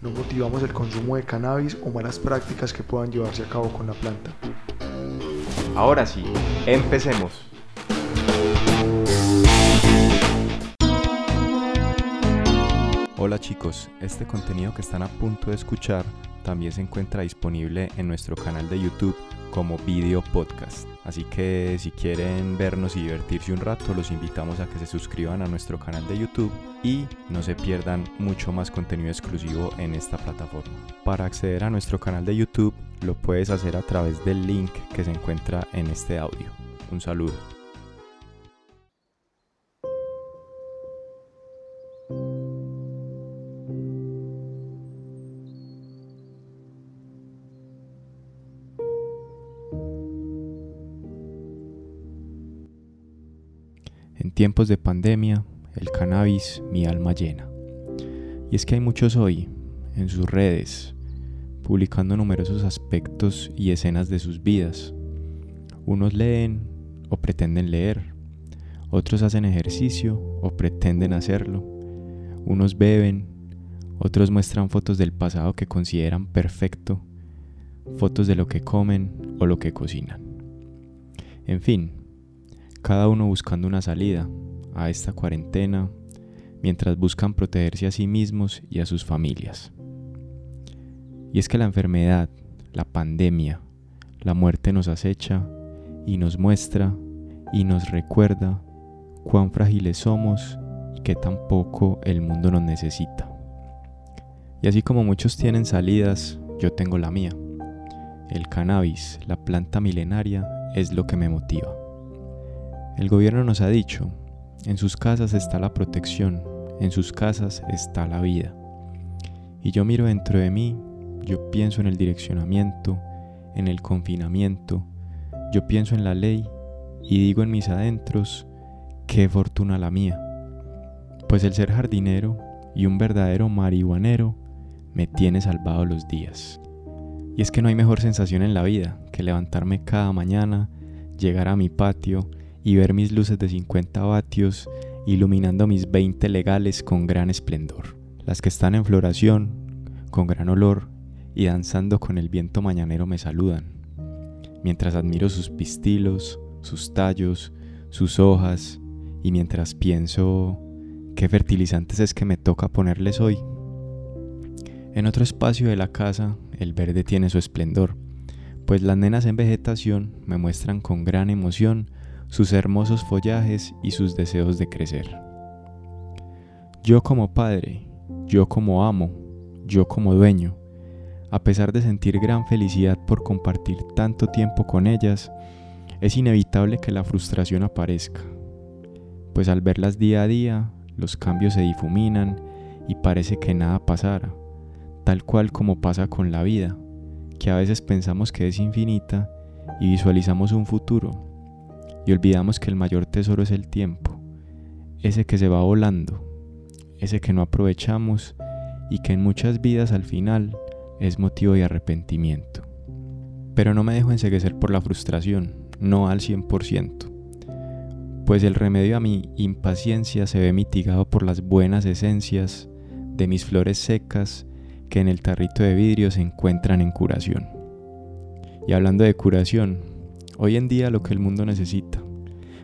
No motivamos el consumo de cannabis o malas prácticas que puedan llevarse a cabo con la planta. Ahora sí, empecemos. Hola chicos, este contenido que están a punto de escuchar también se encuentra disponible en nuestro canal de YouTube como video podcast. Así que si quieren vernos y divertirse un rato, los invitamos a que se suscriban a nuestro canal de YouTube y no se pierdan mucho más contenido exclusivo en esta plataforma. Para acceder a nuestro canal de YouTube, lo puedes hacer a través del link que se encuentra en este audio. Un saludo. Tiempos de pandemia, el cannabis mi alma llena. Y es que hay muchos hoy, en sus redes, publicando numerosos aspectos y escenas de sus vidas. Unos leen o pretenden leer, otros hacen ejercicio o pretenden hacerlo, unos beben, otros muestran fotos del pasado que consideran perfecto, fotos de lo que comen o lo que cocinan. En fin, cada uno buscando una salida a esta cuarentena mientras buscan protegerse a sí mismos y a sus familias. Y es que la enfermedad, la pandemia, la muerte nos acecha y nos muestra y nos recuerda cuán frágiles somos y que tampoco el mundo nos necesita. Y así como muchos tienen salidas, yo tengo la mía. El cannabis, la planta milenaria, es lo que me motiva. El gobierno nos ha dicho, en sus casas está la protección, en sus casas está la vida. Y yo miro dentro de mí, yo pienso en el direccionamiento, en el confinamiento, yo pienso en la ley y digo en mis adentros, qué fortuna la mía. Pues el ser jardinero y un verdadero marihuanero me tiene salvado los días. Y es que no hay mejor sensación en la vida que levantarme cada mañana, llegar a mi patio, y ver mis luces de 50 vatios iluminando mis 20 legales con gran esplendor, las que están en floración, con gran olor y danzando con el viento mañanero me saludan, mientras admiro sus pistilos, sus tallos, sus hojas y mientras pienso qué fertilizantes es que me toca ponerles hoy. En otro espacio de la casa el verde tiene su esplendor, pues las nenas en vegetación me muestran con gran emoción sus hermosos follajes y sus deseos de crecer. Yo como padre, yo como amo, yo como dueño, a pesar de sentir gran felicidad por compartir tanto tiempo con ellas, es inevitable que la frustración aparezca, pues al verlas día a día, los cambios se difuminan y parece que nada pasara, tal cual como pasa con la vida, que a veces pensamos que es infinita y visualizamos un futuro, y olvidamos que el mayor tesoro es el tiempo, ese que se va volando, ese que no aprovechamos y que en muchas vidas al final es motivo de arrepentimiento. Pero no me dejo enseguecer por la frustración, no al 100%, pues el remedio a mi impaciencia se ve mitigado por las buenas esencias de mis flores secas que en el tarrito de vidrio se encuentran en curación. Y hablando de curación, Hoy en día lo que el mundo necesita,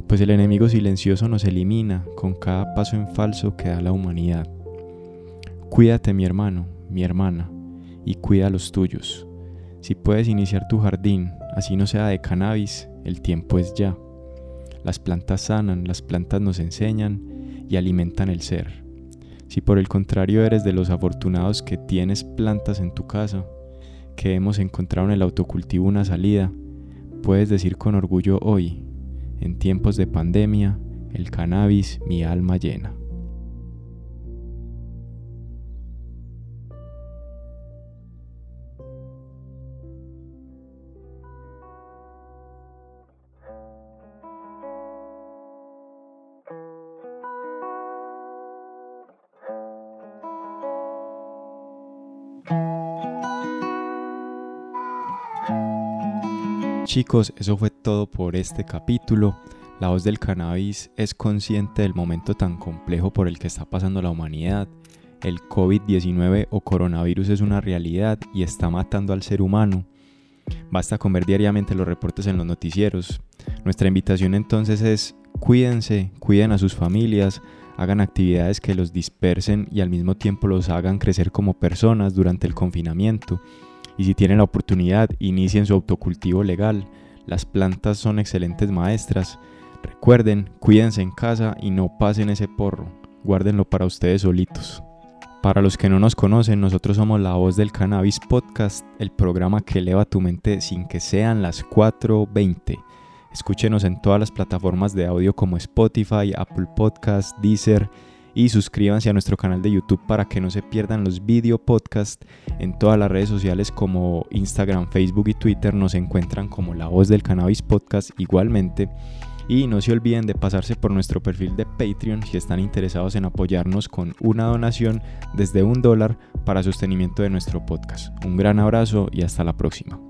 pues el enemigo silencioso nos elimina con cada paso en falso que da la humanidad. Cuídate mi hermano, mi hermana, y cuida a los tuyos. Si puedes iniciar tu jardín, así no sea de cannabis, el tiempo es ya. Las plantas sanan, las plantas nos enseñan y alimentan el ser. Si por el contrario eres de los afortunados que tienes plantas en tu casa, que hemos encontrado en el autocultivo una salida, puedes decir con orgullo hoy, en tiempos de pandemia, el cannabis mi alma llena. Chicos, eso fue todo por este capítulo. La voz del cannabis es consciente del momento tan complejo por el que está pasando la humanidad. El COVID-19 o coronavirus es una realidad y está matando al ser humano. Basta con ver diariamente los reportes en los noticieros. Nuestra invitación entonces es cuídense, cuiden a sus familias, hagan actividades que los dispersen y al mismo tiempo los hagan crecer como personas durante el confinamiento. Y si tienen la oportunidad, inicien su autocultivo legal. Las plantas son excelentes maestras. Recuerden, cuídense en casa y no pasen ese porro. Guárdenlo para ustedes solitos. Para los que no nos conocen, nosotros somos La Voz del Cannabis Podcast, el programa que eleva tu mente sin que sean las 4.20. Escúchenos en todas las plataformas de audio como Spotify, Apple Podcast, Deezer y suscríbanse a nuestro canal de YouTube para que no se pierdan los video podcasts en todas las redes sociales como Instagram, Facebook y Twitter nos encuentran como La Voz del Cannabis Podcast igualmente. Y no se olviden de pasarse por nuestro perfil de Patreon si están interesados en apoyarnos con una donación desde un dólar para sostenimiento de nuestro podcast. Un gran abrazo y hasta la próxima.